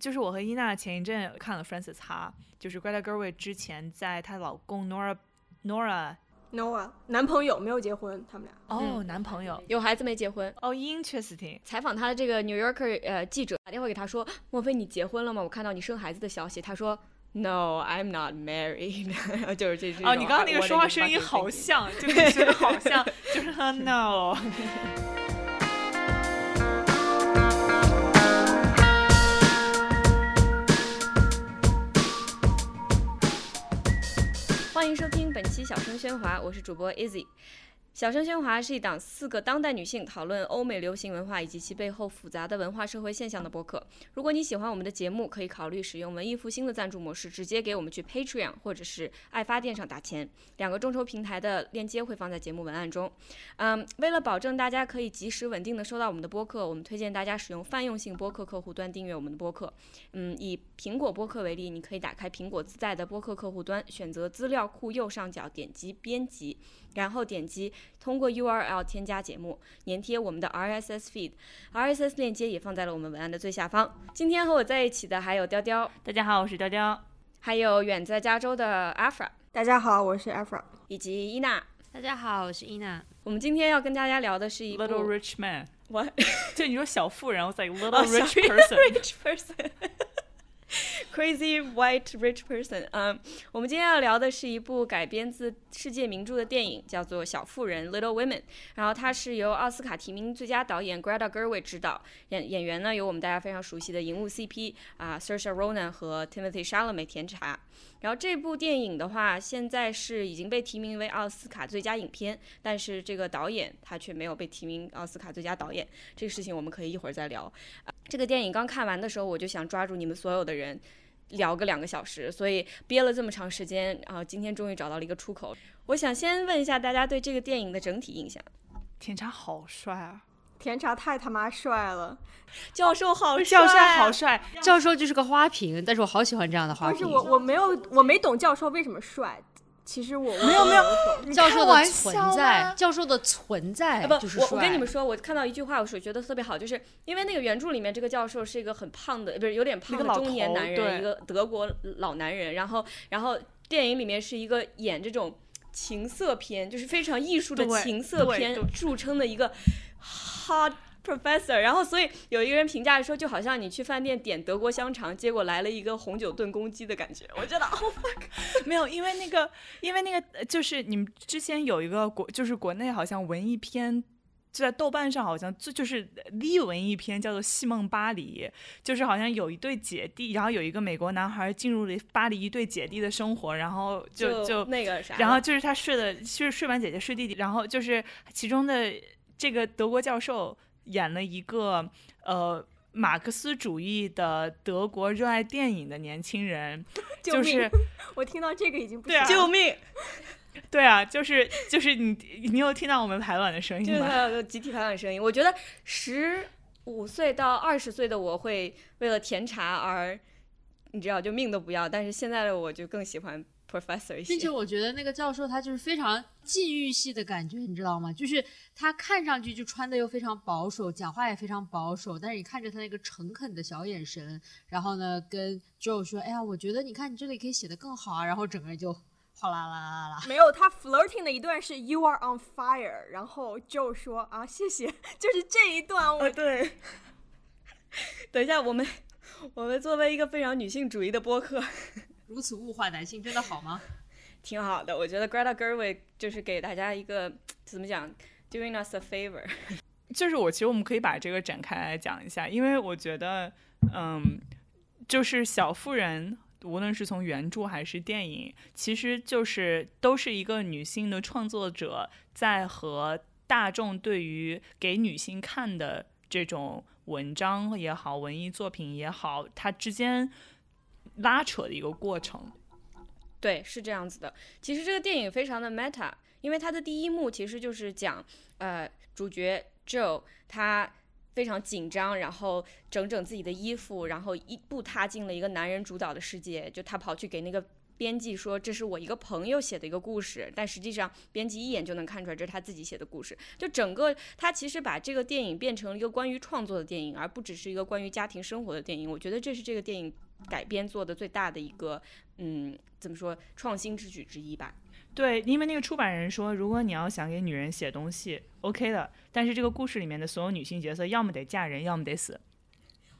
就是我和伊娜前一阵看了 Frances Ha，就是 Greta Gerwig 之前在她老公 Nora Nora Noah 男朋友没有结婚，他们俩哦男朋友有孩子没结婚。哦 interesting，采访他的这个 New Yorker 呃记者打电话给他说：“莫非你结婚了吗？我看到你生孩子的消息。”他说：“No, I'm not married。”就是这句哦，你刚刚那个说话声音好像，就是觉得好像，就是 No。欢迎收听本期《小声喧哗》，我是主播 Easy。小声喧哗是一档四个当代女性讨论欧美流行文化以及其背后复杂的文化社会现象的播客。如果你喜欢我们的节目，可以考虑使用文艺复兴的赞助模式，直接给我们去 Patreon 或者是爱发电上打钱。两个众筹平台的链接会放在节目文案中。嗯，为了保证大家可以及时稳定的收到我们的播客，我们推荐大家使用泛用性播客客户端订阅我们的播客。嗯，以苹果播客为例，你可以打开苹果自带的播客客户端，选择资料库右上角点击编辑。然后点击通过 URL 添加节目，粘贴我们的 RSS feed，RSS 链接也放在了我们文案的最下方。今天和我在一起的还有雕雕，大家好，我是雕雕，还有远在加州的 Afra，大家好，我是 Afra，以及伊娜，大家好，我是伊娜。我们今天要跟大家聊的是一部 Little Rich Man。What？就你说小富人，我 like Little Rich Person。Rich person。Crazy white rich person，嗯，我们今天要聊的是一部改编自世界名著的电影，叫做《小妇人》（Little Women）。然后它是由奥斯卡提名最佳导演 Greta Gerwig 执导，演演员呢有我们大家非常熟悉的荧幕 CP 啊 Saoirse Ronan 和 Timothy Chalamet 甜茶。然后这部电影的话，现在是已经被提名为奥斯卡最佳影片，但是这个导演他却没有被提名奥斯卡最佳导演。这个事情我们可以一会儿再聊。这个电影刚看完的时候，我就想抓住你们所有的人。聊个两个小时，所以憋了这么长时间，然后今天终于找到了一个出口。我想先问一下大家对这个电影的整体印象。甜茶好帅啊！甜茶太他妈帅了，教授好帅，教授好帅，教授就是个花瓶，但是我好喜欢这样的花瓶。不是我，我没有，我没懂教授为什么帅。其实我没有没有教授的存在，教授的存在不就是我我跟你们说，我看到一句话，我是觉得特别好，就是因为那个原著里面这个教授是一个很胖的，不是有点胖的中年男人，一个德国老男人，然后然后电影里面是一个演这种情色片，就是非常艺术的情色片著称的一个 hot。Professor，然后所以有一个人评价说，就好像你去饭店点德国香肠，结果来了一个红酒炖公鸡的感觉。我觉得，Oh fuck，没有，因为那个，因为那个就是你们之前有一个国，就是国内好像文艺片，就在豆瓣上好像就就是 The 文艺片叫做《戏梦巴黎》，就是好像有一对姐弟，然后有一个美国男孩进入了巴黎一对姐弟的生活，然后就就那个啥，然后就是他睡的，就是睡完姐姐睡弟弟，然后就是其中的这个德国教授。演了一个呃马克思主义的德国热爱电影的年轻人，就是我听到这个已经不对啊，救命！对啊，就是就是你你有听到我们排卵的声音吗？就是集体排卵声音。我觉得十五岁到二十岁的我会为了甜茶而你知道就命都不要，但是现在的我就更喜欢。Professor 一些，并且我觉得那个教授他就是非常禁欲系的感觉，你知道吗？就是他看上去就穿的又非常保守，讲话也非常保守，但是你看着他那个诚恳的小眼神，然后呢跟 Joe 说：“哎呀，我觉得你看你这里可以写的更好啊。”然后整个人就哗啦啦啦啦。没有，他 flirting 的一段是 “You are on fire”，然后 Joe 说：“啊，谢谢。”就是这一段，我对。等一下，我们我们作为一个非常女性主义的播客。如此物化男性真的好吗？挺好的，我觉得 Greta Gerwig 就是给大家一个 怎么讲，doing us a favor。就是我其实我们可以把这个展开来讲一下，因为我觉得，嗯，就是小妇人，无论是从原著还是电影，其实就是都是一个女性的创作者在和大众对于给女性看的这种文章也好，文艺作品也好，它之间。拉扯的一个过程，对，是这样子的。其实这个电影非常的 meta，因为它的第一幕其实就是讲，呃，主角 Joe 他非常紧张，然后整整自己的衣服，然后一步踏进了一个男人主导的世界，就他跑去给那个编辑说这是我一个朋友写的一个故事，但实际上编辑一眼就能看出来这是他自己写的故事。就整个他其实把这个电影变成了一个关于创作的电影，而不只是一个关于家庭生活的电影。我觉得这是这个电影改编做的最大的一个嗯怎么说创新之举之一吧。对，因为那个出版人说，如果你要想给女人写东西，OK 的，但是这个故事里面的所有女性角色，要么得嫁人，要么得死。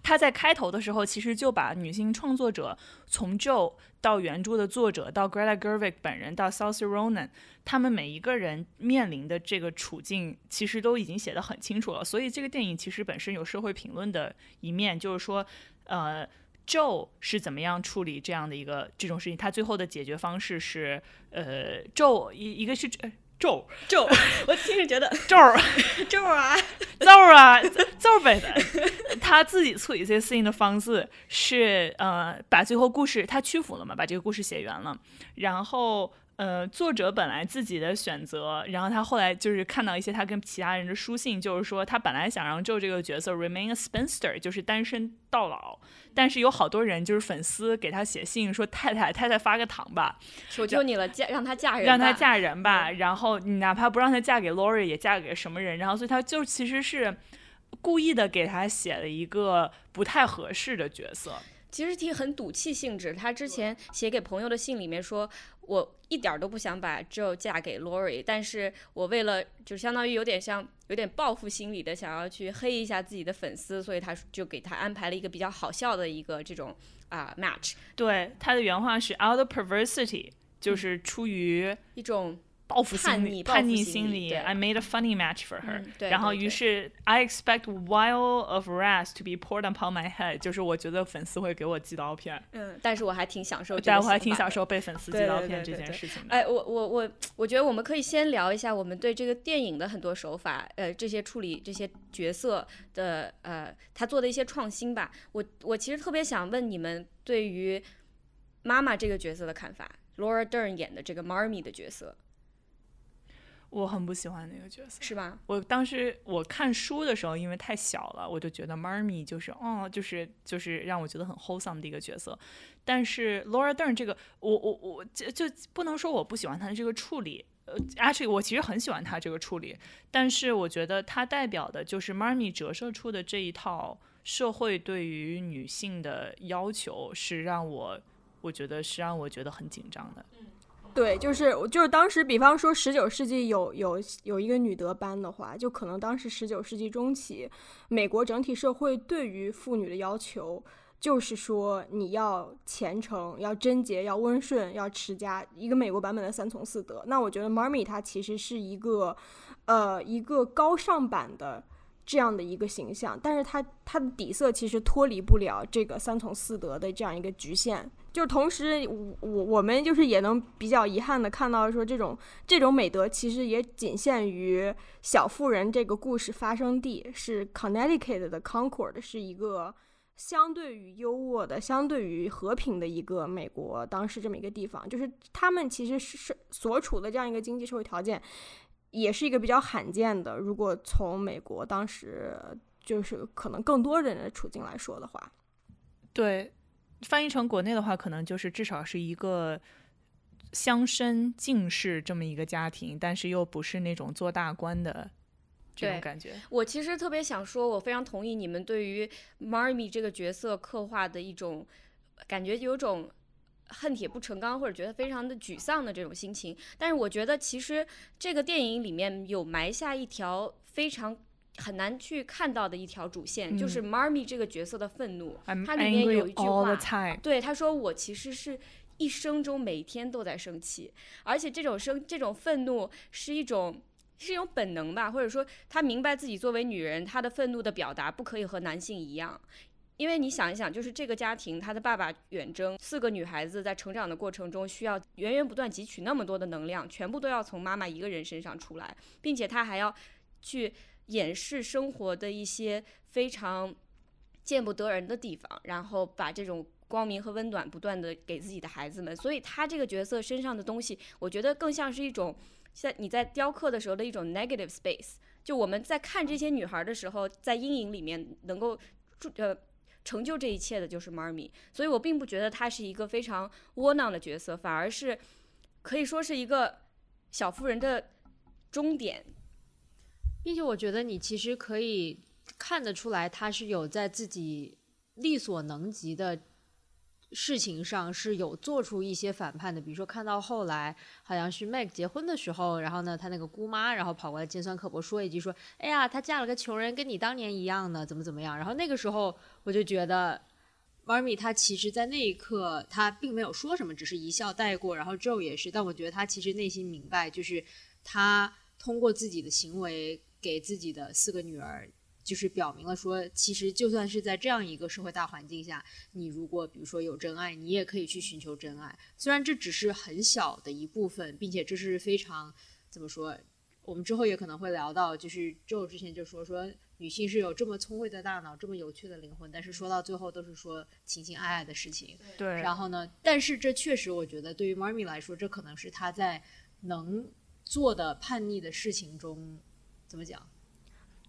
他在开头的时候，其实就把女性创作者从 Joe 到原著的作者，到 Greta Gerwig 本人，到 Saoirse Ronan，他们每一个人面临的这个处境，其实都已经写得很清楚了。所以这个电影其实本身有社会评论的一面，就是说，呃，Joe 是怎么样处理这样的一个这种事情，他最后的解决方式是，呃，Joe 一一个是。咒 咒，我听着觉得 咒 咒啊咒啊咒呗的，他自己处理这些事情的方式是呃，把最后故事他屈服了嘛，把这个故事写圆了，然后。呃，作者本来自己的选择，然后他后来就是看到一些他跟其他人的书信，就是说他本来想让 Joe 这个角色 remain a spinster，就是单身到老，但是有好多人就是粉丝给他写信说太太太太发个糖吧，求求你了，嫁让他嫁人，让他嫁人。吧，然后你哪怕不让他嫁给 Lori，也嫁给什么人，然后所以他就其实是故意的给他写了一个不太合适的角色。其实挺很赌气性质。他之前写给朋友的信里面说，我一点都不想把 Joe 嫁给 Lori，但是我为了就相当于有点像有点报复心理的，想要去黑一下自己的粉丝，所以他就给他安排了一个比较好笑的一个这种啊 match。对，他的原话是 out of perversity，就是出于一种。报复心理，叛逆心理。I made a funny match for her。然后，于是 I expect while of wrath to be poured upon my head，就是我觉得粉丝会给我寄刀片。嗯，但是我还挺享受，但我还挺享受被粉丝寄刀片这件事情的。哎，我我我，我觉得我们可以先聊一下我们对这个电影的很多手法，呃，这些处理这些角色的，呃，他做的一些创新吧。我我其实特别想问你们对于妈妈这个角色的看法，Laura Dern 演的这个 Marmy 的角色。我很不喜欢那个角色，是吧？我当时我看书的时候，因为太小了，我就觉得 Marmy 就是哦，就是就是让我觉得很 wholesome 的一个角色。但是 Laura Dern 这个，我我我就就不能说我不喜欢她的这个处理。呃，actually 我其实很喜欢她这个处理，但是我觉得他代表的就是 Marmy 折射出的这一套社会对于女性的要求，是让我我觉得是让我觉得很紧张的。对，就是就是当时，比方说十九世纪有有有一个女德班的话，就可能当时十九世纪中期，美国整体社会对于妇女的要求就是说你要虔诚、要贞洁、要温顺、要持家，一个美国版本的三从四德。那我觉得 Marmy 她其实是一个，呃，一个高尚版的。这样的一个形象，但是它它的底色其实脱离不了这个三从四德的这样一个局限。就同时，我我我们就是也能比较遗憾的看到说，这种这种美德其实也仅限于小妇人这个故事发生地是 Connecticut 的 Concord，是一个相对于优渥的、相对于和平的一个美国当时这么一个地方。就是他们其实是是所处的这样一个经济社会条件。也是一个比较罕见的。如果从美国当时就是可能更多人的处境来说的话，对，翻译成国内的话，可能就是至少是一个乡绅进士这么一个家庭，但是又不是那种做大官的这种感觉。我其实特别想说，我非常同意你们对于 Marmy 这个角色刻画的一种感觉，有种。恨铁不成钢，或者觉得非常的沮丧的这种心情，但是我觉得其实这个电影里面有埋下一条非常很难去看到的一条主线，就是 Marmy 这个角色的愤怒。它里面有一句话，对他说：“我其实是一生中每天都在生气，而且这种生这种愤怒是一种是一种本能吧，或者说他明白自己作为女人，她的愤怒的表达不可以和男性一样。”因为你想一想，就是这个家庭，她的爸爸远征，四个女孩子在成长的过程中需要源源不断汲取那么多的能量，全部都要从妈妈一个人身上出来，并且她还要去掩饰生活的一些非常见不得人的地方，然后把这种光明和温暖不断的给自己的孩子们。所以他这个角色身上的东西，我觉得更像是一种在你在雕刻的时候的一种 negative space。就我们在看这些女孩的时候，在阴影里面能够呃。成就这一切的就是 Marmy，所以我并不觉得他是一个非常窝囊的角色，反而是可以说是一个小妇人的终点。并且我觉得你其实可以看得出来，他是有在自己力所能及的事情上是有做出一些反叛的。比如说，看到后来好像是 Meg 结婚的时候，然后呢，他那个姑妈然后跑过来尖酸刻薄说一句说：“哎呀，她嫁了个穷人，跟你当年一样呢，怎么怎么样。”然后那个时候我就觉得 Marmy 他其实，在那一刻他并没有说什么，只是一笑带过。然后 Joe 也是，但我觉得他其实内心明白，就是他通过自己的行为给自己的四个女儿。就是表明了说，其实就算是在这样一个社会大环境下，你如果比如说有真爱，你也可以去寻求真爱。虽然这只是很小的一部分，并且这是非常怎么说？我们之后也可能会聊到，就是 Joe 之前就说说女性是有这么聪慧的大脑，这么有趣的灵魂，但是说到最后都是说情情爱爱的事情。对，然后呢？但是这确实，我觉得对于 Marmy 来说，这可能是她在能做的叛逆的事情中，怎么讲？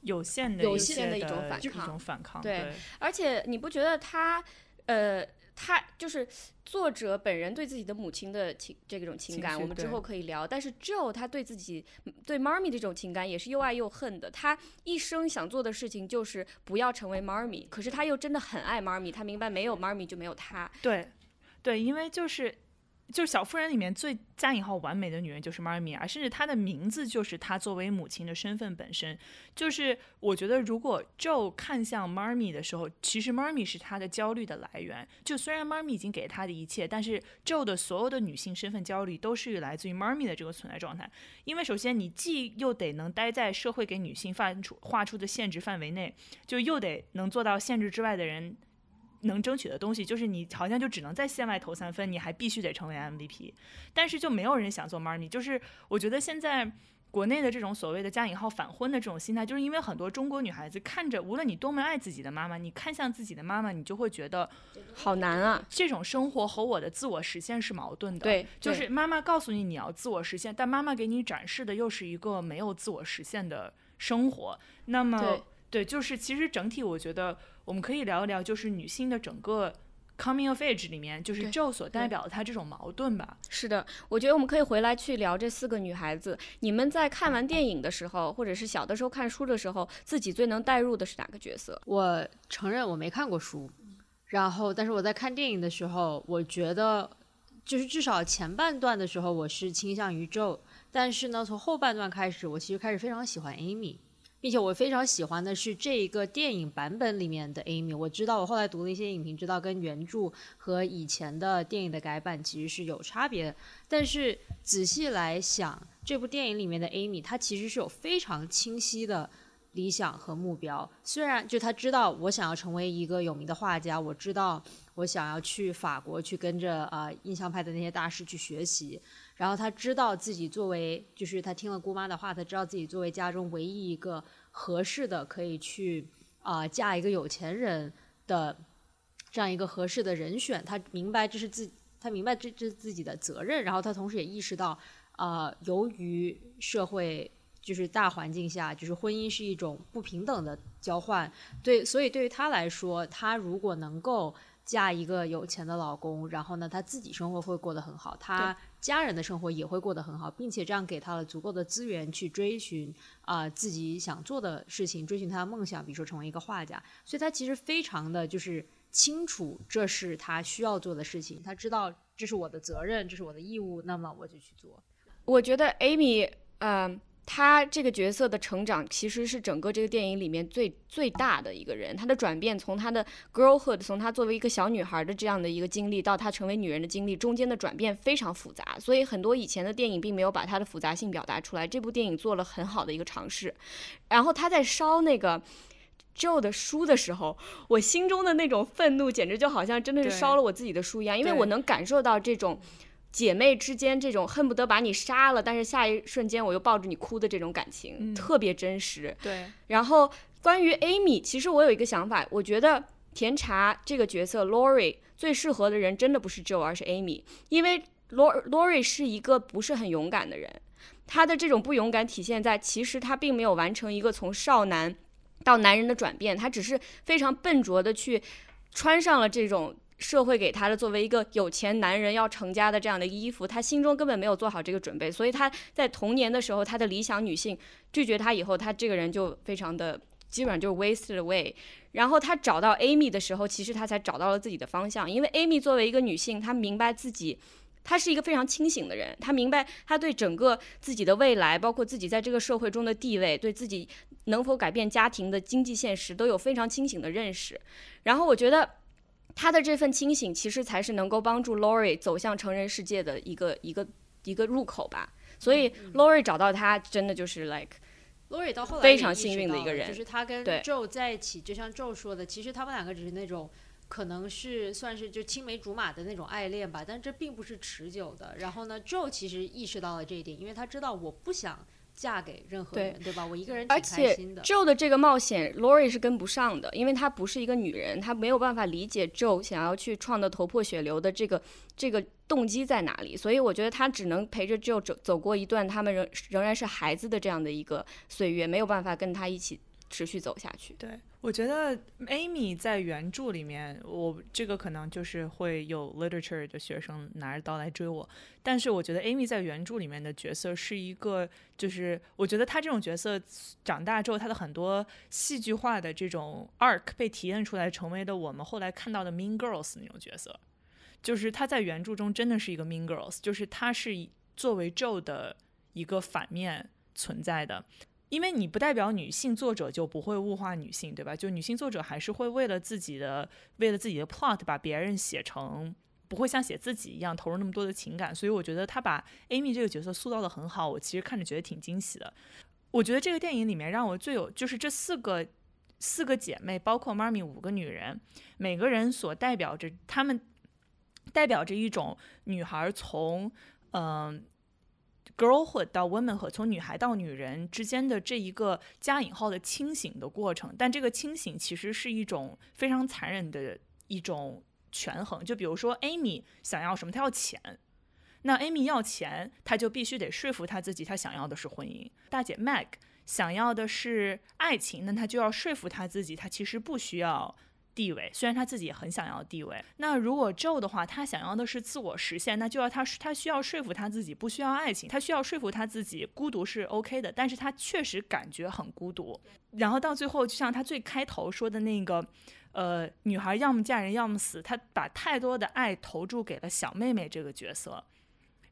有限的有限的一种反抗一种反抗，对对而且你不觉得他，呃，他就是作者本人对自己的母亲的情这种情感，情我们之后可以聊。但是 Joe 他对自己对 Marmy 这种情感也是又爱又恨的。他一生想做的事情就是不要成为 Marmy，可是他又真的很爱 Marmy，他明白没有 Marmy 就没有他。对，对，因为就是就是小妇人里面最加引号完美的女人就是 Marmy 啊，甚至她的名字就是她作为母亲的身份本身。就是我觉得，如果 Joe 看向 Marmy 的时候，其实 Marmy 是他的焦虑的来源。就虽然 Marmy 已经给她的一切，但是 Joe 的所有的女性身份焦虑都是来自于 Marmy 的这个存在状态。因为首先你既又得能待在社会给女性范出画出的限制范围内，就又得能做到限制之外的人能争取的东西，就是你好像就只能在线外投三分，你还必须得成为 MVP。但是就没有人想做 Marmy，就是我觉得现在。国内的这种所谓的加引号反婚的这种心态，就是因为很多中国女孩子看着，无论你多么爱自己的妈妈，你看向自己的妈妈，你就会觉得好难啊！这种生活和我的自我实现是矛盾的。对，对就是妈妈告诉你你要自我实现，但妈妈给你展示的又是一个没有自我实现的生活。那么，对对，就是其实整体我觉得我们可以聊一聊，就是女性的整个 coming of age 里面，就是 Joe 所代表的她这种矛盾吧。是的，我觉得我们可以回来去聊这四个女孩子。你们在看完电影的时候，或者是小的时候看书的时候，自己最能代入的是哪个角色？我承认我没看过书，然后但是我在看电影的时候，我觉得就是至少前半段的时候我是倾向于 Joe，但是呢，从后半段开始，我其实开始非常喜欢 Amy。并且我非常喜欢的是这一个电影版本里面的 Amy。我知道，我后来读了一些影评，知道跟原著和以前的电影的改版其实是有差别的。但是仔细来想，这部电影里面的 Amy，她其实是有非常清晰的理想和目标。虽然就她知道我想要成为一个有名的画家，我知道我想要去法国去跟着啊、印象派的那些大师去学习。然后他知道自己作为，就是他听了姑妈的话，他知道自己作为家中唯一一个合适的可以去啊、嫁一个有钱人的这样一个合适的人选。他明白这是自他明白这这是自己的责任，然后他同时也意识到，啊，由于社会就是大环境下，就是婚姻是一种不平等的交换，对，所以对于他来说，他如果能够嫁一个有钱的老公，然后呢，他自己生活会过得很好，他家人的生活也会过得很好，并且这样给他了足够的资源去追寻啊、自己想做的事情，追寻他的梦想，比如说成为一个画家。所以他其实非常的就是清楚这是他需要做的事情，他知道这是我的责任，这是我的义务，那么我就去做。我觉得 Amy，嗯、她这个角色的成长其实是整个这个电影里面最最大的一个人。她的转变，从她的 girlhood，从她作为一个小女孩的这样的一个经历，到她成为女人的经历，中间的转变非常复杂。所以很多以前的电影并没有把她的复杂性表达出来。这部电影做了很好的一个尝试。然后他在烧那个。Joe 的书的时候，我心中的那种愤怒，简直就好像真的是烧了我自己的书一样，因为我能感受到这种姐妹之间这种恨不得把你杀了，但是下一瞬间我又抱着你哭的这种感情，嗯特别真实。对，然后关于 Amy，其实我有一个想法，我觉得甜茶这个角色 Lori 最适合的人真的不是 Joe，而是 Amy，因为 Lor Lori 是一个不是很勇敢的人，她的这种不勇敢体现在其实她并没有完成一个从少男到男人的转变，她只是非常笨拙的去。穿上了这种社会给他的作为一个有钱男人要成家的这样的衣服，他心中根本没有做好这个准备，所以他在童年的时候，他的理想女性拒绝他以后，他这个人就非常的基本上就是 wasted away。然后他找到 Amy 的时候，其实他才找到了自己的方向，因为 Amy 作为一个女性，她明白自己。她是一个非常清醒的人，她明白她对整个自己的未来，包括自己在这个社会中的地位，对自己能否改变家庭的经济现实，都有非常清醒的认识。然后我觉得她的这份清醒，其实才是能够帮助 Lori 走向成人世界的一个一个一个入口吧。所以 Lori 找到他，真的就是 like。Lori 到后来非常幸运的一个人就是他跟 Joe 在一起，就像 Joe 说的，其实他们两个只是那种。可能是算是就青梅竹马的那种爱恋吧，但这并不是持久的。然后呢，Joe 其实意识到了这一点，因为他知道我不想嫁给任何人，对吧？我一个人挺开心的。Joe 的这个冒险，Lori 是跟不上的，因为她不是一个女人，她没有办法理解 Joe 想要去创的头破血流的这个这个动机在哪里。所以我觉得她只能陪着 Joe 走走过一段他们仍仍然是孩子的这样的一个岁月，没有办法跟他一起持续走下去。对。我觉得 Amy 在原著里面，我这个可能就是会有 literature 的学生拿着刀来追我。但是我觉得 Amy 在原著里面的角色是一个，就是我觉得他这种角色长大之后，他的很多戏剧化的这种 arc 被体现出来，成为了我们后来看到的 Mean Girls 那种角色。就是他在原著中真的是一个 Mean Girls，就是他是作为 Joe 的一个反面存在的。因为你不代表女性作者就不会物化女性，对吧？就女性作者还是会为了自己的为了自己的 plot 把别人写成不会像写自己一样投入那么多的情感，所以我觉得他把 Amy 这个角色塑造的很好，我其实看着觉得挺惊喜的。我觉得这个电影里面让我最有就是这四个四个姐妹，包括 Marmy 五个女人，每个人所代表着她们代表着一种女孩从嗯。Girlhood 到 womanhood，从女孩到女人之间的这一个加引号的清醒的过程，但这个清醒其实是一种非常残忍的一种权衡。就比如说，Amy 想要什么？她要钱。那 Amy 要钱，她就必须得说服她自己，她想要的是婚姻。大姐 Meg 想要的是爱情，那她就要说服她自己，她其实不需要。地位虽然他自己很想要地位，那如果 Joe 的话，他想要的是自我实现，那就要他他需要说服他自己不需要爱情，他需要说服他自己孤独是 OK 的，但是他确实感觉很孤独。然后到最后，就像他最开头说的那个，呃，女孩要么嫁人要么死，他把太多的爱投注给了小妹妹这个角色，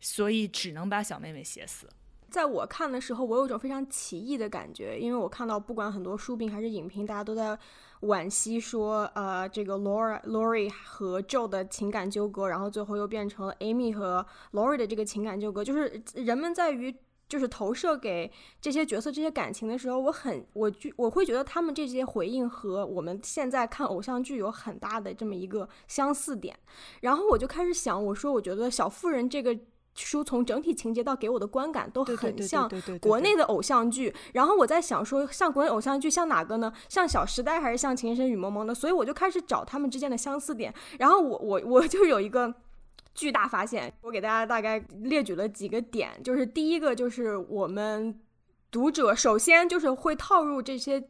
所以只能把小妹妹写死。在我看的时候，我有一种非常奇异的感觉，因为我看到不管很多书评还是影评，大家都在。惋惜说，呃，这个 Laura、Lori 和 Joe 的情感纠葛，然后最后又变成了 Amy 和 Lori 的这个情感纠葛。就是人们在于就是投射给这些角色这些感情的时候，我很我就我会觉得他们这些回应和我们现在看偶像剧有很大的这么一个相似点。然后我就开始想，我说我觉得小妇人这个。书从整体情节到给我的观感都很像国内的偶像剧，然后我在想说，像国内偶像剧像哪个呢？像《小时代》还是像《情深深雨蒙蒙的？所以我就开始找他们之间的相似点。然后我我我就有一个巨大发现，我给大家大概列举了几个点，就是第一个就是我们读者首先就是会套入这些。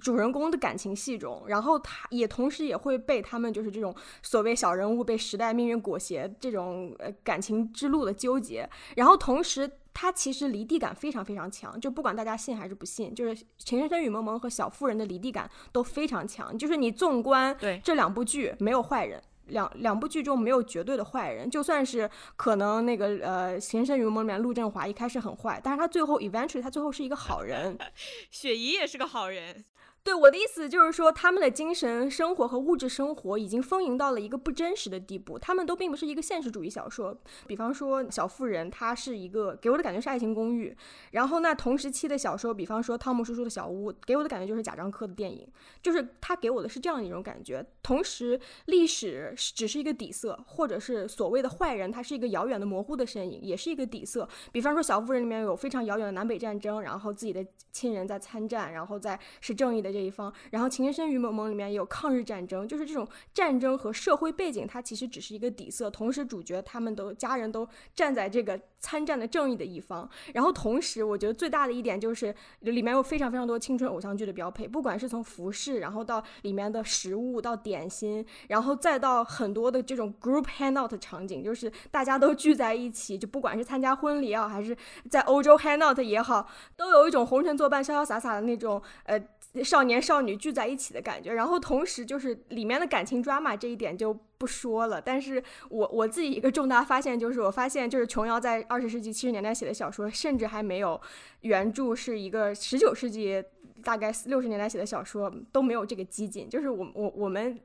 主人公的感情戏中，然后他也同时也会被他们就是这种所谓小人物被时代命运裹挟这种呃感情之路的纠结，然后同时他其实离地感非常非常强，就不管大家信还是不信，就是《情深深雨蒙蒙》和《小妇人》的离地感都非常强，就是你纵观这两部剧没有坏人，两两部剧中没有绝对的坏人，就算是可能那个呃《情深深雨蒙蒙》里面陆振华一开始很坏，但是他最后 eventually 他最后是一个好人，雪姨也是个好人。对我的意思就是说，他们的精神生活和物质生活已经丰盈到了一个不真实的地步。他们都并不是一个现实主义小说。比方说《小妇人》，它是一个给我的感觉是爱情公寓。然后那同时期的小说，比方说汤姆叔叔的小屋，给我的感觉就是贾樟柯的电影，就是他给我的是这样一种感觉。同时，历史只是一个底色，或者是所谓的坏人，他是一个遥远的模糊的身影，也是一个底色。比方说《小妇人》里面有非常遥远的南北战争，然后自己的亲人在参战，然后在是正义的。这一方。然后《情深深雨蒙蒙里面有抗日战争，就是这种战争和社会背景，它其实只是一个底色。同时，主角他们都家人都站在这个参战的正义的一方。然后，同时我觉得最大的一点就是里面有非常非常多青春偶像剧的标配，不管是从服饰，然后到里面的食物，到点心，然后再到很多的这种 group hangout 场景，就是大家都聚在一起，就不管是参加婚礼啊，还是在欧洲 hangout 也好，都有一种红尘作伴、潇潇洒洒的那种呃少年少女聚在一起的感觉。然后同时就是里面的感情 drama 这一点就不说了。但是我我自己一个重大发现就是，我发现就是琼瑶在二十世纪七十年代写的小说，甚至还没有原著是一个十九世纪大概六十年代写的小说都没有这个激进。就是我我我们。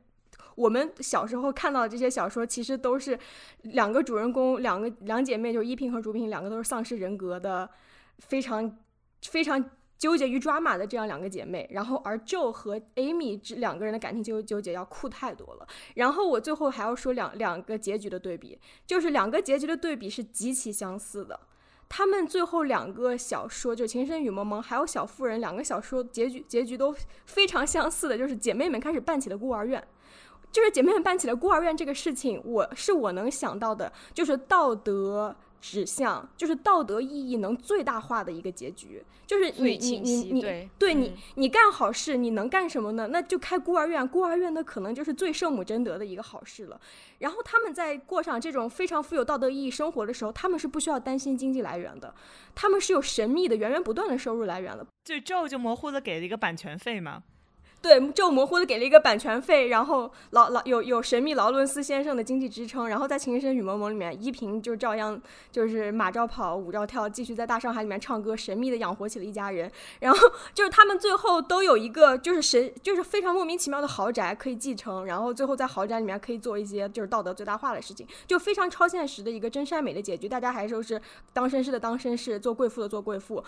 我们小时候看到的这些小说，其实都是两个主人公，两个两姐妹，就是依萍和竹萍，两个都是丧失人格的，非常非常纠结于抓马的这样两个姐妹。然后，而 Joe 和 Amy 这两个人的感情纠纠结要酷太多了。然后，我最后还要说两两个结局的对比，就是两个结局的对比是极其相似的。他们最后两个小说，就《情深雨蒙蒙》还有《小妇人》两个小说结局结局都非常相似的，就是姐妹们开始办起了孤儿院。就是姐妹们办起了孤儿院这个事情，我是我能想到的，就是道德指向，就是道德意义能最大化的一个结局。就是你你你你，对你你干好事，你能干什么呢？那就开孤儿院，孤儿院那可能就是最圣母贞德的一个好事了。然后他们在过上这种非常富有道德意义生活的时候，他们是不需要担心经济来源的，他们是有神秘的源源不断的收入来源的。对，这就模糊的给了一个版权费嘛。对，就模糊的给了一个版权费，然后劳劳有有神秘劳伦斯先生的经济支撑，然后在《情深深雨蒙蒙》里面，依萍就照样就是马照跑，舞照跳，继续在大上海里面唱歌，神秘的养活起了一家人。然后就是他们最后都有一个就是神就是非常莫名其妙的豪宅可以继承，然后最后在豪宅里面可以做一些就是道德最大化的事情，就非常超现实的一个真善美的结局。大家还说是当绅士的当绅士，做贵妇的做贵妇，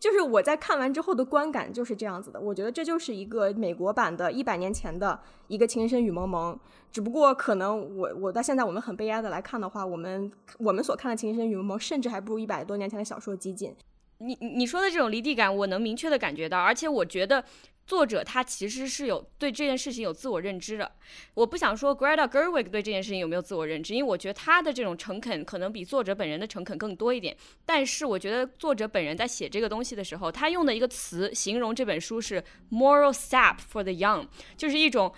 就是我在看完之后的观感就是这样子的。我觉得这就是一个美。国版的一百年前的一个《情深雨蒙蒙》，只不过可能我我到现在我们很悲哀的来看的话，我们我们所看的《情深雨蒙蒙》甚至还不如一百多年前的小说激进。你你说的这种离地感，我能明确的感觉到，而且我觉得。作者他其实是有对这件事情有自我认知的，我不想说 Greta Gerwig 对这件事情有没有自我认知，因为我觉得他的这种诚恳可能比作者本人的诚恳更多一点。但是我觉得作者本人在写这个东西的时候，他用的一个词形容这本书是 moral sap for the young，就是一种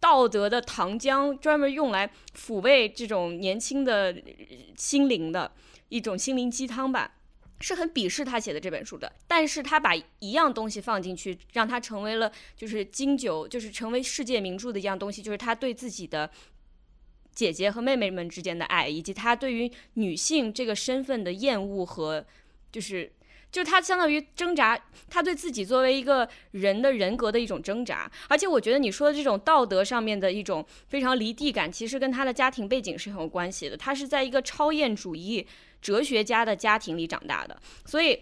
道德的糖浆，专门用来抚慰这种年轻的心灵的一种心灵鸡汤吧。是很鄙视他写的这本书的，但是他把一样东西放进去，让他成为了就是经久，就是成为世界名著的一样东西，就是他对自己的姐姐和妹妹们之间的爱，以及他对于女性这个身份的厌恶和就是，就是他相当于挣扎，他对自己作为一个人的人格的一种挣扎。而且我觉得你说的这种道德上面的一种非常离地感，其实跟他的家庭背景是很有关系的。他是在一个超验主义。哲学家的家庭里长大的，所以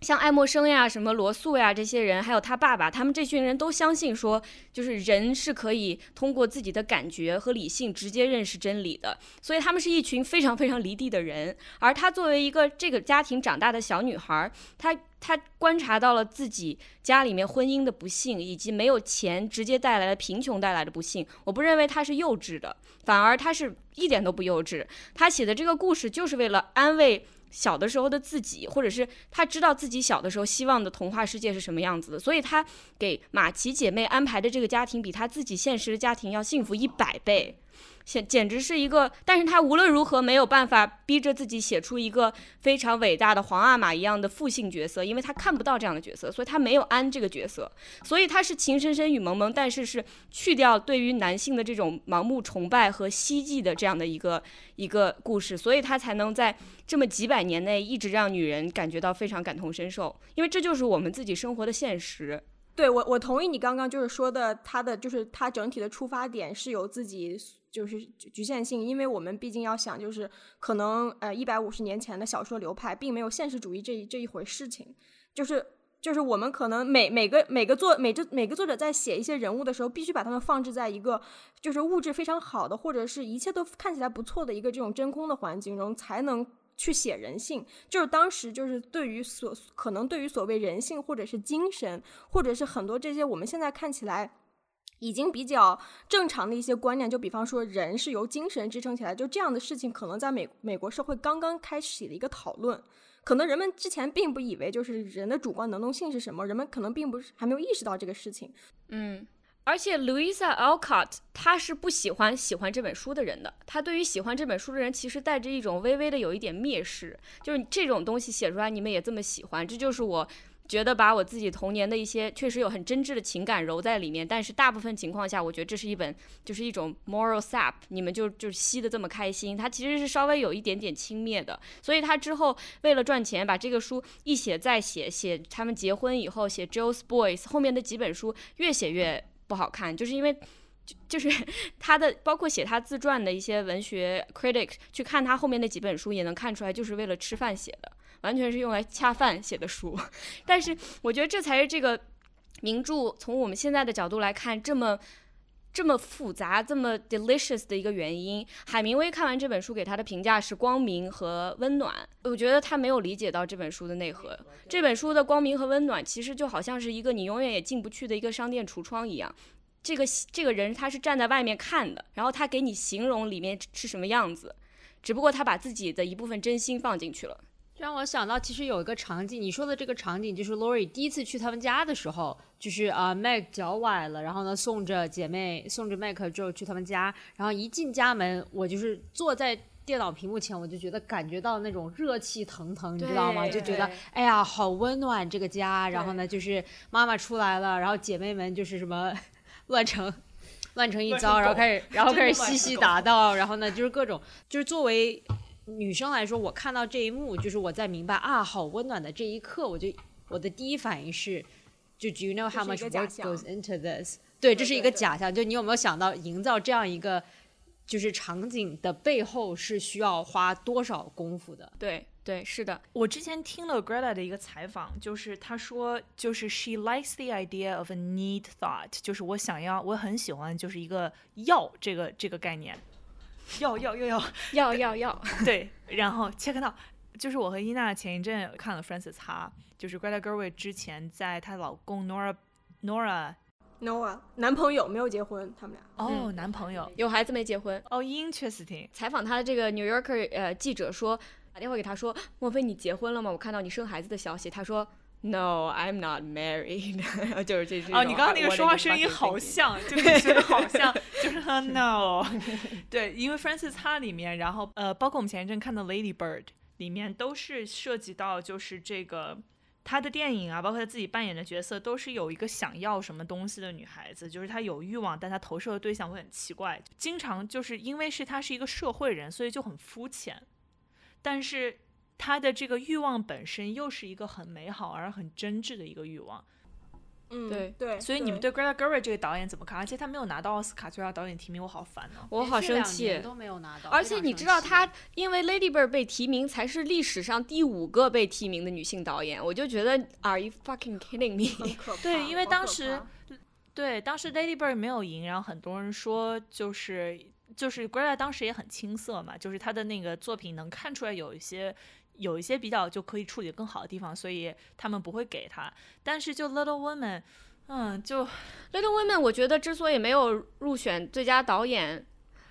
像爱默生呀、什么罗素呀这些人，还有他爸爸，他们这群人都相信说，就是人是可以通过自己的感觉和理性直接认识真理的。所以他们是一群非常非常离地的人。而她作为一个这个家庭长大的小女孩，她她观察到了自己家里面婚姻的不幸，以及没有钱直接带来的贫穷带来的不幸。我不认为她是幼稚的。反而他是一点都不幼稚，他写的这个故事就是为了安慰小的时候的自己，或者是他知道自己小的时候希望的童话世界是什么样子的，所以他给马奇姐妹安排的这个家庭比他自己现实的家庭要幸福一百倍。简简直是一个，但是他无论如何没有办法逼着自己写出一个非常伟大的皇阿玛一样的父性角色，因为他看不到这样的角色，所以他没有安这个角色，所以他是情深深雨蒙蒙，但是是去掉对于男性的这种盲目崇拜和希冀的这样的一个一个故事，所以他才能在这么几百年内一直让女人感觉到非常感同身受，因为这就是我们自己生活的现实。对我，我同意你刚刚就是说的，他的就是他整体的出发点是有自己。就是局限性，因为我们毕竟要想，就是可能呃一百五十年前的小说流派并没有现实主义这这一回事情，就是就是我们可能每每个每个作每这每个作者在写一些人物的时候，必须把他们放置在一个就是物质非常好的或者是一切都看起来不错的一个这种真空的环境中，才能去写人性，就是当时就是对于所可能对于所谓人性或者是精神，或者是很多这些我们现在看起来。已经比较正常的一些观念，就比方说人是由精神支撑起来，就这样的事情，可能在美美国社会刚刚开启了一个讨论，可能人们之前并不以为就是人的主观能动性是什么，人们可能并不是还没有意识到这个事情。嗯，而且 Louisa Alcott 他是不喜欢喜欢这本书的人的，他对于喜欢这本书的人其实带着一种微微的有一点蔑视，就是这种东西写出来你们也这么喜欢，这就是我。觉得把我自己童年的一些确实有很真挚的情感揉在里面，但是大部分情况下，我觉得这是一本就是一种 moral sap，你们就就吸的这么开心，它其实是稍微有一点点轻蔑的。所以他之后为了赚钱，把这个书一写再写，写他们结婚以后，写 Joe's Boys 后面的几本书越写越不好看，就是因为就就是 他的包括写他自传的一些文学 critic 去看他后面那几本书，也能看出来就是为了吃饭写的。完全是用来恰饭写的书，但是我觉得这才是这个名著从我们现在的角度来看这么这么复杂、这么 delicious 的一个原因。海明威看完这本书给他的评价是光明和温暖，我觉得他没有理解到这本书的内核。这本书的光明和温暖其实就好像是一个你永远也进不去的一个商店橱窗一样。这个这个人他是站在外面看的，然后他给你形容里面是什么样子，只不过他把自己的一部分真心放进去了。让我想到，其实有一个场景，你说的这个场景就是 Lori 第一次去他们家的时候，就是啊，Meg 脚崴了，然后呢送着姐妹，送着 Meg 之后去他们家，然后一进家门，我就是坐在电脑屏幕前，我就觉得感觉到那种热气腾腾，你知道吗？就觉得哎呀，好温暖这个家。然后呢，就是妈妈出来了，然后姐妹们就是什么乱成乱成一糟，然后开始然后开始嬉戏打闹，然后呢就是各种就是作为。女生来说，我看到这一幕，就是我在明白啊，好温暖的这一刻，我就我的第一反应是，就 Do you know how much work goes into this？对，这是一个假象。就你有没有想到，营造这样一个就是场景的背后是需要花多少功夫的？对对，是的。我之前听了 Greta 的一个采访，就是她说，就是 She likes the idea of a need thought，就是我想要，我很喜欢，就是一个要这个这个概念。要要要要要要要，对，然后 check 到，就是我和伊娜前一阵看了 Francis 哈，就是 Greta Gerwig 之前在她老公 Nora Nora Nora 男朋友没有结婚，他们俩哦，男朋友有孩子没结婚哦，interesting。采访他的这个 New Yorker 呃记者说，打电话给他说，莫非你结婚了吗？我看到你生孩子的消息，他说。No, I'm not married。就是这句。哦，你刚刚那个说话声音 好像，就是好像，就是 No。对，因为 Francis 他里面，然后呃，包括我们前一阵看的 Lady Bird 里面，都是涉及到就是这个他的电影啊，包括他自己扮演的角色，都是有一个想要什么东西的女孩子，就是她有欲望，但她投射的对象会很奇怪，经常就是因为是她是一个社会人，所以就很肤浅，但是。他的这个欲望本身又是一个很美好而很真挚的一个欲望，嗯，对对，所以你们对 Greta Gerwig 这个导演怎么看？而且他没有拿到奥斯卡最佳导演提名，我好烦呢，我好生气，都没有拿到。而且你知道，他因为 Lady Bird 被提名，才是历史上第五个被提名的女性导演，我就觉得 Are you fucking kidding me？对，因为当时对当时 Lady Bird 没有赢，然后很多人说就是就是 Greta 当时也很青涩嘛，就是他的那个作品能看出来有一些。有一些比较就可以处理更好的地方，所以他们不会给他。但是就 Little Women，嗯，就 Little Women，我觉得之所以没有入选最佳导演。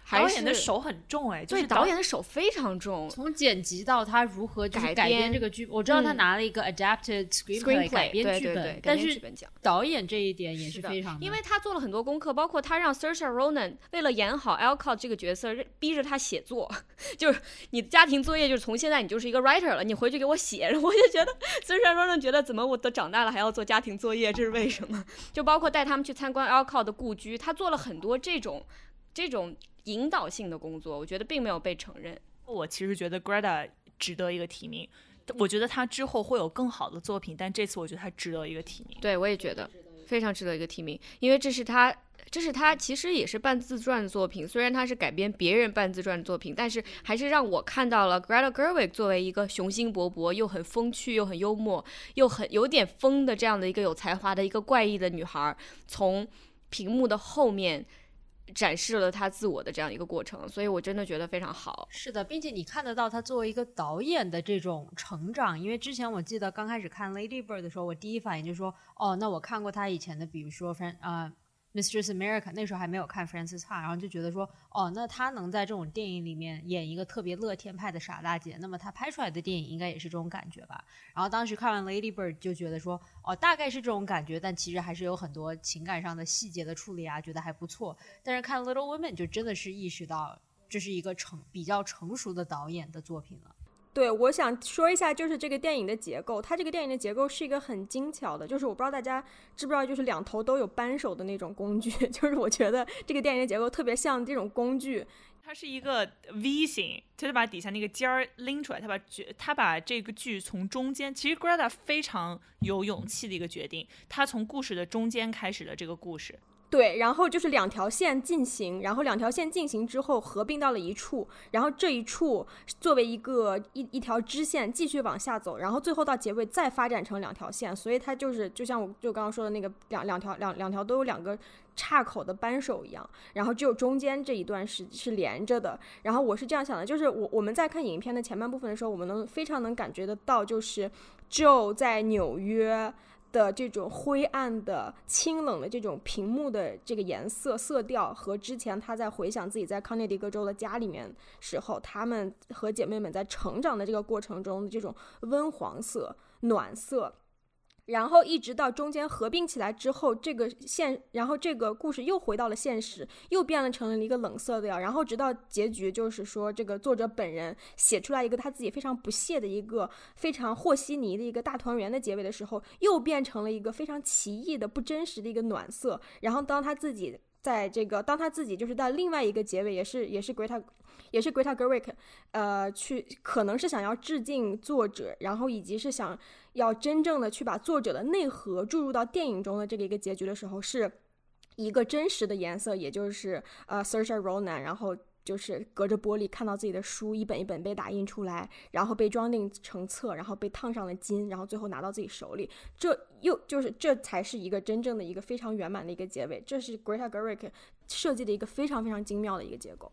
导演的手很重哎，就是导演的手非常重。从剪辑到他如何改编这个剧，我知道他拿了一个 adapted screenplay 改编剧本，但是导演这一点也是非常，因为他做了很多功课，包括他让 Saoirse Ronan 为了演好 Alcott 这个角色，逼着他写作，就是你的家庭作业就是从现在你就是一个 writer 了，你回去给我写。我就觉得 Saoirse Ronan 觉得怎么我都长大了还要做家庭作业，这是为什么？就包括带他们去参观 Alcott 的故居，他做了很多这种这种。引导性的工作，我觉得并没有被承认。我其实觉得 Greta 值得一个提名，我觉得他之后会有更好的作品，但这次我觉得他值得一个提名。对，我也觉得非常值得一个提名，因为这是他，这是他其实也是半自传的作品，虽然他是改编别人半自传的作品，但是还是让我看到了 Greta Gerwig 作为一个雄心勃勃又很风趣又很幽默又很有点疯的这样的一个有才华的一个怪异的女孩，从屏幕的后面。展示了他自我的这样一个过程，所以我真的觉得非常好。是的，并且你看得到他作为一个导演的这种成长，因为之前我记得刚开始看《Lady Bird》的时候，我第一反应就是说，哦，那我看过他以前的，比如说《Friend》啊。Mistress America 那时候还没有看 Francis Ha，然后就觉得说，哦，那他能在这种电影里面演一个特别乐天派的傻大姐，那么他拍出来的电影应该也是这种感觉吧。然后当时看完 Lady Bird 就觉得说，哦，大概是这种感觉，但其实还是有很多情感上的细节的处理啊，觉得还不错。但是看 Little Women 就真的是意识到这是一个成比较成熟的导演的作品了。对，我想说一下，就是这个电影的结构。它这个电影的结构是一个很精巧的，就是我不知道大家知不知道，就是两头都有扳手的那种工具。就是我觉得这个电影的结构特别像这种工具，它是一个 V 型，它就把底下那个尖儿拎出来，它把剧，它把这个剧从中间。其实 Greta 非常有勇气的一个决定，他从故事的中间开始了这个故事。对，然后就是两条线进行，然后两条线进行之后合并到了一处，然后这一处作为一个一一条支线继续往下走，然后最后到结尾再发展成两条线，所以它就是就像我就刚刚说的那个两两条两两条都有两个岔口的扳手一样，然后只有中间这一段是是连着的。然后我是这样想的，就是我我们在看影片的前半部分的时候，我们能非常能感觉得到，就是 Joe 在纽约。的这种灰暗的、清冷的这种屏幕的这个颜色色调，和之前他在回想自己在康涅狄格州的家里面时候，他们和姐妹们在成长的这个过程中的这种温黄色、暖色。然后一直到中间合并起来之后，这个现，然后这个故事又回到了现实，又变了成了一个冷色调。然后直到结局，就是说这个作者本人写出来一个他自己非常不屑的一个非常和稀泥的一个大团圆的结尾的时候，又变成了一个非常奇异的不真实的一个暖色。然后当他自己在这个，当他自己就是在另外一个结尾，也是也是 Greta。也是 Greta Gerwig，呃，去可能是想要致敬作者，然后以及是想要真正的去把作者的内核注入到电影中的这个一个结局的时候，是一个真实的颜色，也就是呃 Saoirse Ronan，然后就是隔着玻璃看到自己的书一本一本被打印出来，然后被装订成册，然后被烫上了金，然后最后拿到自己手里，这又就是这才是一个真正的一个非常圆满的一个结尾，这是 Greta Gerwig 设计的一个非常非常精妙的一个结构。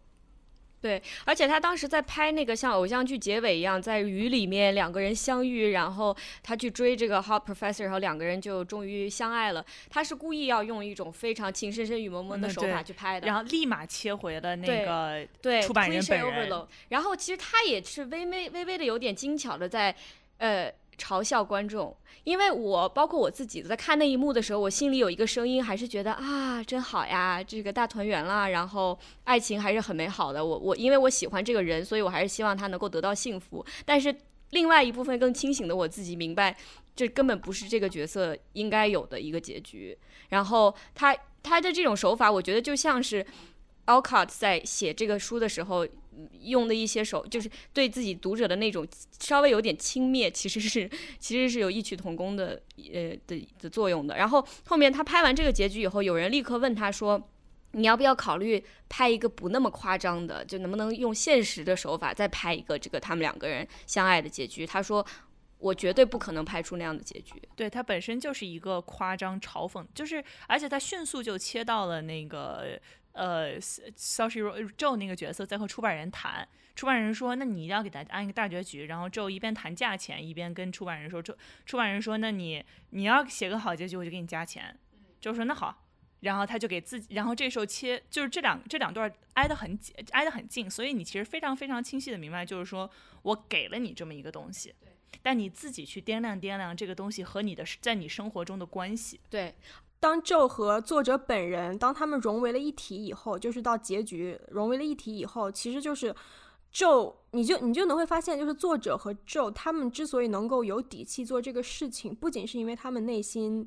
对，而且他当时在拍那个像偶像剧结尾一样，在雨里面两个人相遇，然后他去追这个 hot professor，然后两个人就终于相爱了。他是故意要用一种非常情深深雨蒙蒙的手法去拍的，然后立马切回了那个对出版人本人。然后其实他也是微微微微的有点精巧的在，呃。嘲笑观众，因为我包括我自己在看那一幕的时候，我心里有一个声音，还是觉得啊，真好呀，这个大团圆了，然后爱情还是很美好的。我我因为我喜欢这个人，所以我还是希望他能够得到幸福。但是另外一部分更清醒的我自己明白，这根本不是这个角色应该有的一个结局。然后他他的这种手法，我觉得就像是 Alcott 在写这个书的时候。用的一些手，就是对自己读者的那种稍微有点轻蔑，其实是其实是有异曲同工的，呃的的作用的。然后后面他拍完这个结局以后，有人立刻问他说：“你要不要考虑拍一个不那么夸张的？就能不能用现实的手法再拍一个这个他们两个人相爱的结局？”他说：“我绝对不可能拍出那样的结局。”对他本身就是一个夸张嘲讽，就是而且他迅速就切到了那个。呃，Saoirse Joe 那个角色在和出版人谈，出版人说：“那你一定要给他安一个大结局。”然后 Joe 一边谈价钱，一边跟出版人说：“出出版人说，那你你要写个好结局，我就给你加钱。”就说：“那好。”然后他就给自己，然后这时候切，就是这两这两段挨得很紧，挨得很近，所以你其实非常非常清晰的明白，就是说我给了你这么一个东西，但你自己去掂量掂量这个东西和你的在你生活中的关系。对。当 Joe 和作者本人，当他们融为了一体以后，就是到结局融为了一体以后，其实就是 Joe，你就你就能会发现，就是作者和 Joe 他们之所以能够有底气做这个事情，不仅是因为他们内心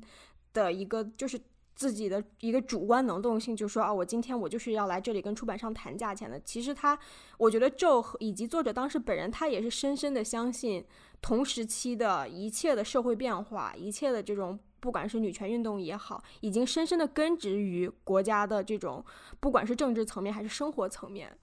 的一个就是自己的一个主观能动性，就说啊，我今天我就是要来这里跟出版商谈价钱的。其实他，我觉得 Joe 和以及作者当时本人，他也是深深的相信同时期的一切的社会变化，一切的这种。不管是女权运动也好，已经深深的根植于国家的这种，不管是政治层面还是生活层面。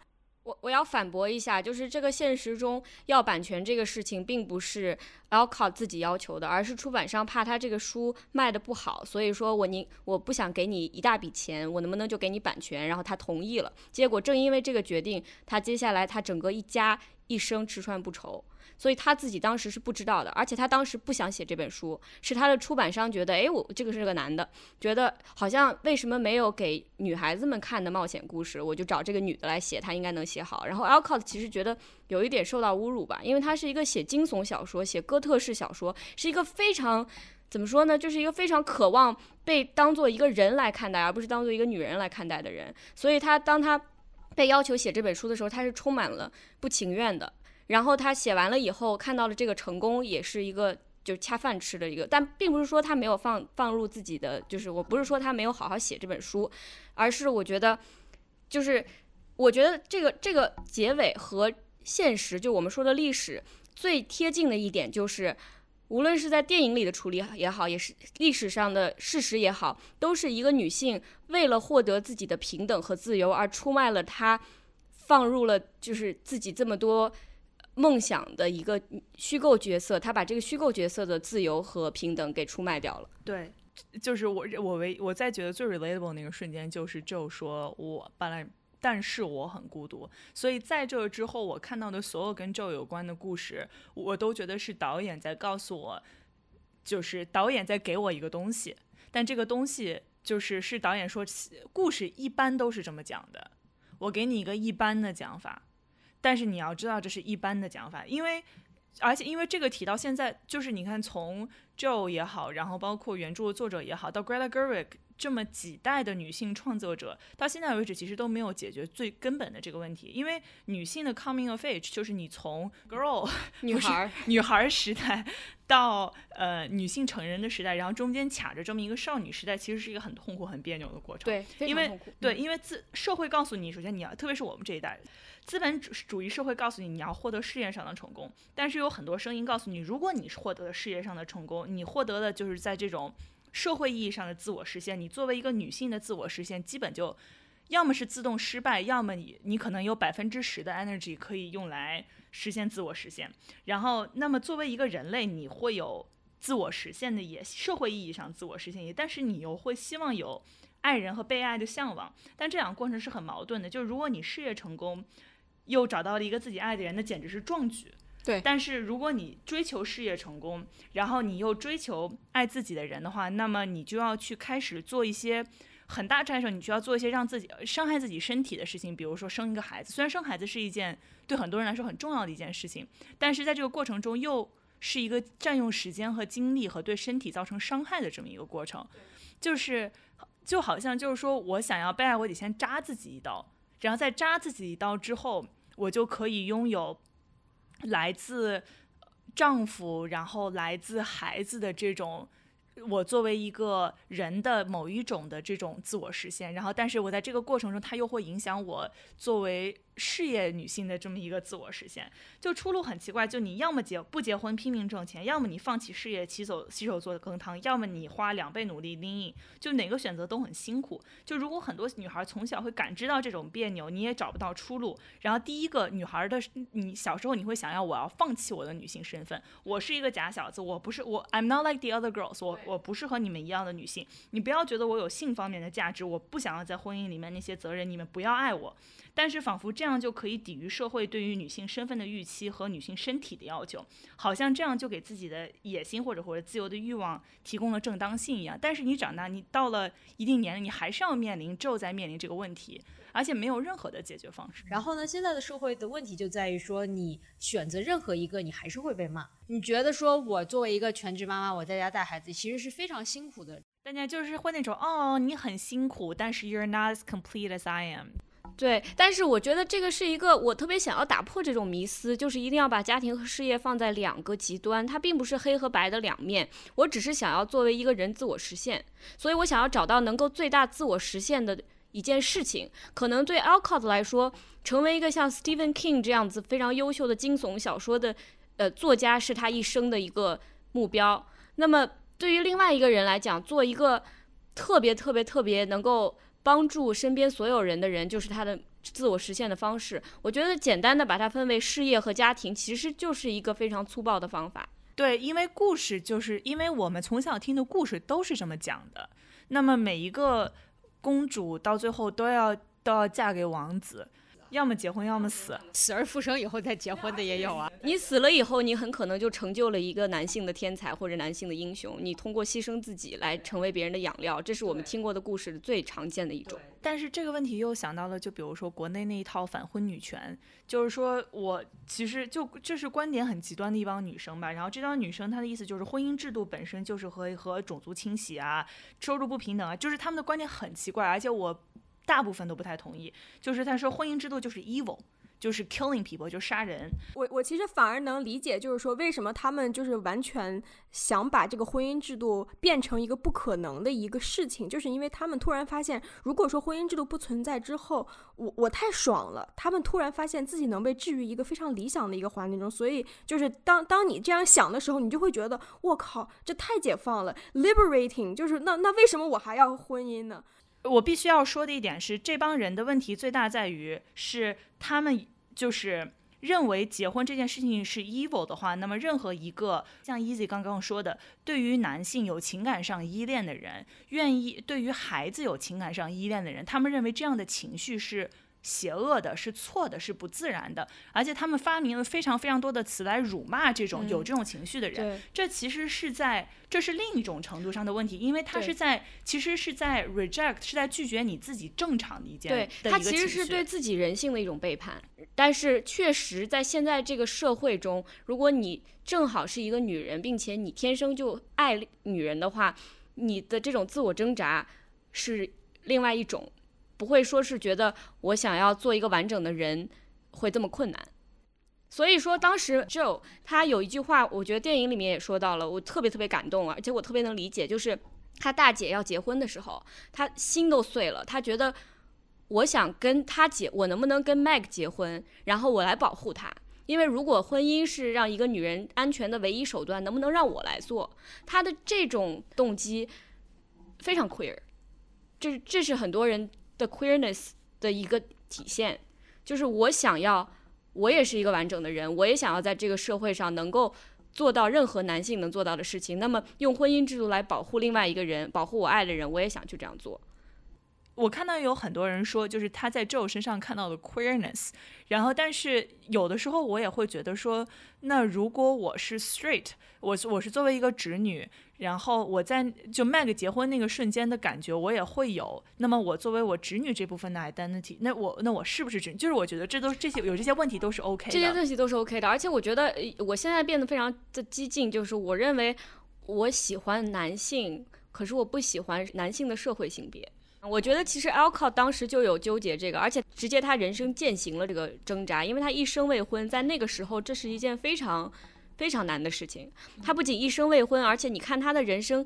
我我要反驳一下，就是这个现实中要版权这个事情，并不是 Alcott 自己要求的，而是出版商怕他这个书卖的不好，所以说我宁我不想给你一大笔钱，我能不能就给你版权？然后他同意了。结果正因为这个决定，他接下来他整个一家一生吃穿不愁。所以他自己当时是不知道的，而且他当时不想写这本书，是他的出版商觉得，哎，我这个是个男的，觉得好像为什么没有给女孩子们看的冒险故事，我就找这个女的来写，她应该能写好。然后 Alcott 其实觉得有一点受到侮辱吧，因为他是一个写惊悚小说、写哥特式小说，是一个非常怎么说呢，就是一个非常渴望被当做一个人来看待，而不是当做一个女人来看待的人。所以他当他被要求写这本书的时候，他是充满了不情愿的。然后他写完了以后，看到了这个成功，也是一个就是恰饭吃的一个，但并不是说他没有放放入自己的，就是我不是说他没有好好写这本书，而是我觉得，就是我觉得这个这个结尾和现实，就我们说的历史最贴近的一点就是，无论是在电影里的处理也好，也是历史上的事实也好，都是一个女性为了获得自己的平等和自由而出卖了她，放入了就是自己这么多。梦想的一个虚构角色，他把这个虚构角色的自由和平等给出卖掉了。对，就是我我唯我在觉得最 relatable 那个瞬间，就是就说我本来，但是我很孤独。所以在这之后，我看到的所有跟 Joe 有关的故事，我都觉得是导演在告诉我，就是导演在给我一个东西。但这个东西就是是导演说，故事一般都是这么讲的。我给你一个一般的讲法。但是你要知道，这是一般的讲法，因为，而且因为这个提到现在，就是你看从 Joe 也好，然后包括原著作者也好，到 Greta Gerwig 这么几代的女性创作者，到现在为止其实都没有解决最根本的这个问题。因为女性的 coming of age 就是你从 girl 女孩女孩时代到呃女性成人的时代，然后中间卡着这么一个少女时代，其实是一个很痛苦、很别扭的过程。对，因为对，因为自社会告诉你，首先你要，特别是我们这一代。资本主主义社会告诉你，你要获得事业上的成功，但是有很多声音告诉你，如果你是获得了事业上的成功，你获得的就是在这种社会意义上的自我实现。你作为一个女性的自我实现，基本就要么是自动失败，要么你你可能有百分之十的 energy 可以用来实现自我实现。然后，那么作为一个人类，你会有自我实现的也社会意义上自我实现也，但是你又会希望有爱人和被爱的向往。但这两个过程是很矛盾的，就是如果你事业成功。又找到了一个自己爱的人，那简直是壮举。对，但是如果你追求事业成功，然后你又追求爱自己的人的话，那么你就要去开始做一些很大战胜，你需要做一些让自己伤害自己身体的事情，比如说生一个孩子。虽然生孩子是一件对很多人来说很重要的一件事情，但是在这个过程中又是一个占用时间和精力和对身体造成伤害的这么一个过程。就是就好像就是说我想要被爱，我得先扎自己一刀，然后在扎自己一刀之后。我就可以拥有来自丈夫，然后来自孩子的这种。我作为一个人的某一种的这种自我实现，然后，但是我在这个过程中，它又会影响我作为事业女性的这么一个自我实现。就出路很奇怪，就你要么结不结婚拼命挣钱，要么你放弃事业起手洗手做羹汤，要么你花两倍努力拎硬，就哪个选择都很辛苦。就如果很多女孩从小会感知到这种别扭，你也找不到出路。然后第一个女孩的，你小时候你会想要我要放弃我的女性身份，我是一个假小子，我不是我，I'm not like the other girls，我。我不是和你们一样的女性，你不要觉得我有性方面的价值，我不想要在婚姻里面那些责任，你们不要爱我。但是仿佛这样就可以抵御社会对于女性身份的预期和女性身体的要求，好像这样就给自己的野心或者或者自由的欲望提供了正当性一样。但是你长大，你到了一定年龄，你还是要面临就在面临这个问题。而且没有任何的解决方式。然后呢，现在的社会的问题就在于说，你选择任何一个，你还是会被骂。你觉得说我作为一个全职妈妈，我在家带孩子，其实是非常辛苦的。大家就是会那种，哦，你很辛苦，但是 you're not as complete as I am。对，但是我觉得这个是一个我特别想要打破这种迷思，就是一定要把家庭和事业放在两个极端，它并不是黑和白的两面。我只是想要作为一个人自我实现，所以我想要找到能够最大自我实现的。一件事情，可能对 Alcott 来说，成为一个像 Stephen King 这样子非常优秀的惊悚小说的呃作家，是他一生的一个目标。那么对于另外一个人来讲，做一个特别特别特别能够帮助身边所有人的人，就是他的自我实现的方式。我觉得简单的把它分为事业和家庭，其实就是一个非常粗暴的方法。对，因为故事就是因为我们从小听的故事都是这么讲的。那么每一个公主到最后都要都要嫁给王子。要么结婚，要么死，死而复生以后再结婚的也有啊。你死了以后，你很可能就成就了一个男性的天才或者男性的英雄。你通过牺牲自己来成为别人的养料，这是我们听过的故事最常见的一种。但是这个问题又想到了，就比如说国内那一套反婚女权，就是说我其实就这是观点很极端的一帮女生吧。然后这帮女生她的意思就是婚姻制度本身就是和和种族清洗啊、收入不平等啊，就是他们的观点很奇怪，而且我。大部分都不太同意，就是他说婚姻制度就是 evil，就是 killing people，就是杀人。我我其实反而能理解，就是说为什么他们就是完全想把这个婚姻制度变成一个不可能的一个事情，就是因为他们突然发现，如果说婚姻制度不存在之后，我我太爽了。他们突然发现自己能被置于一个非常理想的一个环境中，所以就是当当你这样想的时候，你就会觉得我靠，这太解放了，liberating。就是那那为什么我还要婚姻呢？我必须要说的一点是，这帮人的问题最大在于是他们就是认为结婚这件事情是 evil 的话，那么任何一个像 Easy 刚刚说的，对于男性有情感上依恋的人，愿意对于孩子有情感上依恋的人，他们认为这样的情绪是。邪恶的是错的，是不自然的，而且他们发明了非常非常多的词来辱骂这种有这种情绪的人。这其实是在，这是另一种程度上的问题，因为他是在，其实是在 reject，是在拒绝你自己正常的一件。对他其实是对自己人性的一种背叛。但是确实在现在这个社会中，如果你正好是一个女人，并且你天生就爱女人的话，你的这种自我挣扎是另外一种。不会说是觉得我想要做一个完整的人会这么困难，所以说当时 Joe 他有一句话，我觉得电影里面也说到了，我特别特别感动啊，而且我特别能理解，就是他大姐要结婚的时候，他心都碎了，他觉得我想跟他结，我能不能跟 Meg 结婚，然后我来保护他，因为如果婚姻是让一个女人安全的唯一手段，能不能让我来做？他的这种动机非常 queer，这这是很多人。的 queerness 的一个体现，就是我想要，我也是一个完整的人，我也想要在这个社会上能够做到任何男性能做到的事情。那么用婚姻制度来保护另外一个人，保护我爱的人，我也想去这样做。我看到有很多人说，就是他在 Joe 身上看到的 queerness，然后但是有的时候我也会觉得说，那如果我是 straight，我我是作为一个直女。然后我在就 Meg 结婚那个瞬间的感觉，我也会有。那么我作为我侄女这部分的 identity，那我那我是不是侄女？就是我觉得这都这些有这些问题都是 OK 的。这些问题都是 OK 的，而且我觉得我现在变得非常的激进，就是我认为我喜欢男性，可是我不喜欢男性的社会性别。我觉得其实 Alcott 当时就有纠结这个，而且直接他人生践行了这个挣扎，因为他一生未婚，在那个时候这是一件非常。非常难的事情。他不仅一生未婚，而且你看他的人生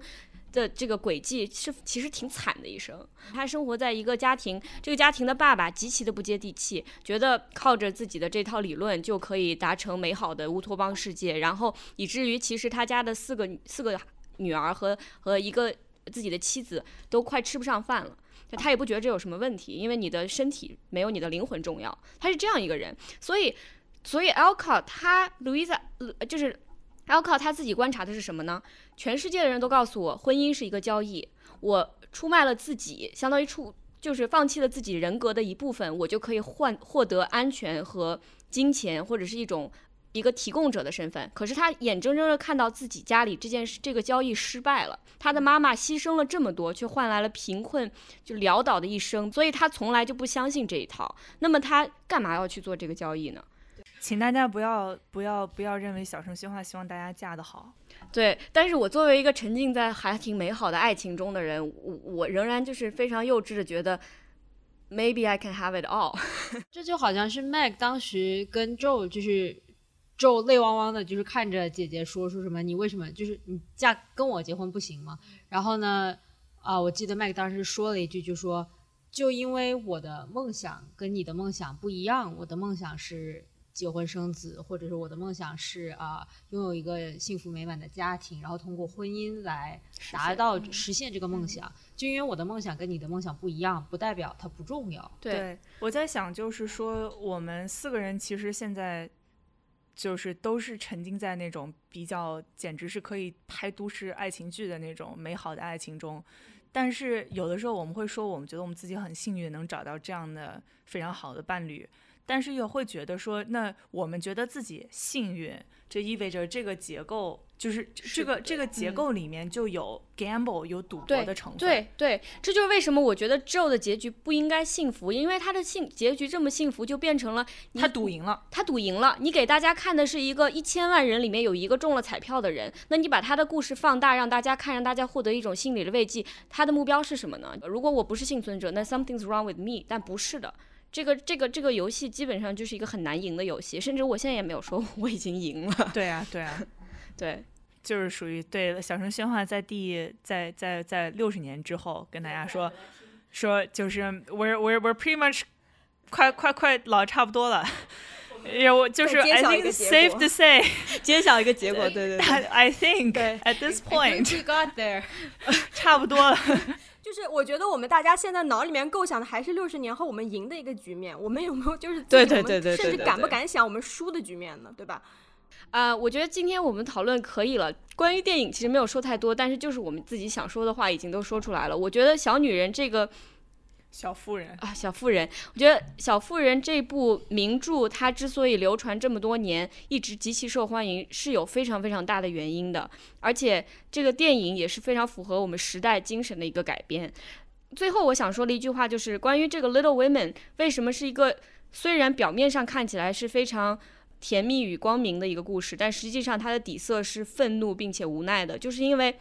的这个轨迹是其实挺惨的一生。他生活在一个家庭，这个家庭的爸爸极其的不接地气，觉得靠着自己的这套理论就可以达成美好的乌托邦世界，然后以至于其实他家的四个四个女儿和和一个自己的妻子都快吃不上饭了。他也不觉得这有什么问题，因为你的身体没有你的灵魂重要。他是这样一个人，所以。所以 Alcott 他 Louisa 就是 Alcott 他自己观察的是什么呢？全世界的人都告诉我，婚姻是一个交易，我出卖了自己，相当于出就是放弃了自己人格的一部分，我就可以换获得安全和金钱，或者是一种一个提供者的身份。可是他眼睁睁的看到自己家里这件事这个交易失败了，他的妈妈牺牲了这么多，却换来了贫困就潦倒的一生，所以他从来就不相信这一套。那么他干嘛要去做这个交易呢？请大家不要不要不要认为小声喧哗希望大家嫁得好，对。但是我作为一个沉浸在还挺美好的爱情中的人，我我仍然就是非常幼稚的觉得，maybe I can have it all。这就好像是 mag 当时跟 Joe 就是 Joe 泪汪汪的，就是看着姐姐说说什么，你为什么就是你嫁跟我结婚不行吗？然后呢，啊，我记得 Meg 当时说了一句，就说就因为我的梦想跟你的梦想不一样，我的梦想是。结婚生子，或者是我的梦想是啊、拥有一个幸福美满的家庭，然后通过婚姻来达到实现这个梦想。就因为我的梦想跟你的梦想不一样，不代表它不重要。对，我在想，就是说，我们四个人其实现在就是都是沉浸在那种比较简直是可以拍都市爱情剧的那种美好的爱情中。但是有的时候我们会说，我们觉得我们自己很幸运能找到这样的非常好的伴侣，但是又会觉得说，那我们觉得自己幸运，这意味着这个结构就是这个这个结构里面就有 gamble 有赌博的成分。对对，这就是为什么我觉得 Joe 的结局不应该幸福，因为他的幸结局这么幸福，就变成了他赌赢了。他赌赢了，你给大家看的是一个一千万人里面有一个中了彩票的人，那你把他的故事放大，让大家看，让大家获得一种心理的慰藉，他的目标是什么呢？如果我不是幸存者，那 something's wrong with me，但不是的。这个这个这个游戏基本上就是一个很难赢的游戏，甚至我现在也没有说 我已经赢了。对啊，对啊。对，就是属于对小声喧哗在第在在在六十年之后跟大家说说就是 we're we're we're pretty much 快快快老差不多了。也我就是 I think safe to say 揭晓一个结果，对对 that I think at this point We got there。差不多了。就是我觉得我们大家现在脑里面构想的还是六十年后我们赢的一个局面，我们有没有就是对对对对对甚至敢不对对敢想我们输的局面呢？对吧？呃、我觉得今天我们讨论可以了。关于电影其实没有说太多，但是就是我们自己想说的话已经都说出来了。我觉得《小女人》这个小妇人，啊，小妇人，我觉得《小妇人》这部名著它之所以流传这么多年，一直极其受欢迎，是有非常非常大的原因的。而且这个电影也是非常符合我们时代精神的一个改编。最后我想说的一句话就是关于这个《Little Women》为什么是一个虽然表面上看起来是非常甜蜜与光明的一个故事，但实际上它的底色是愤怒并且无奈的，就是因为。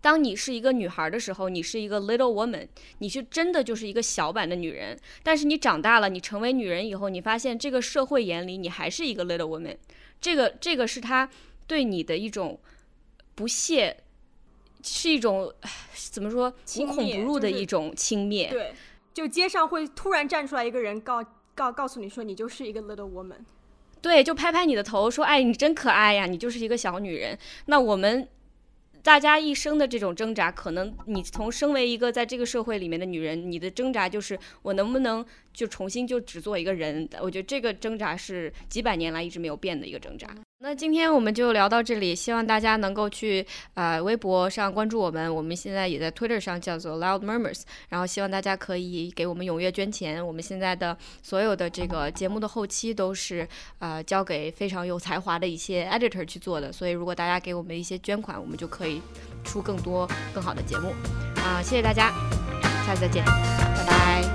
当你是一个女孩的时候，你是一个 little woman，你是真的就是一个小版的女人。但是你长大了，你成为女人以后，你发现这个社会眼里你还是一个 little woman。这个这个是他对你的一种不屑，是一种怎么说无孔不入的一种轻蔑。对，就街上会突然站出来一个人告告告诉你说你就是一个 little woman。对，就拍拍你的头，说：“哎，你真可爱呀，你就是一个小女人。”那我们大家一生的这种挣扎，可能你从身为一个在这个社会里面的女人，你的挣扎就是我能不能就重新就只做一个人？我觉得这个挣扎是几百年来一直没有变的一个挣扎。那今天我们就聊到这里，希望大家能够去呃微博上关注我们，我们现在也在 Twitter 上叫做 Loud Murmurs，然后希望大家可以给我们踊跃捐钱。我们现在的所有的这个节目的后期都是呃交给非常有才华的一些 editor 去做的，所以如果大家给我们一些捐款，我们就可以出更多更好的节目啊、谢谢大家，下次再见，拜拜。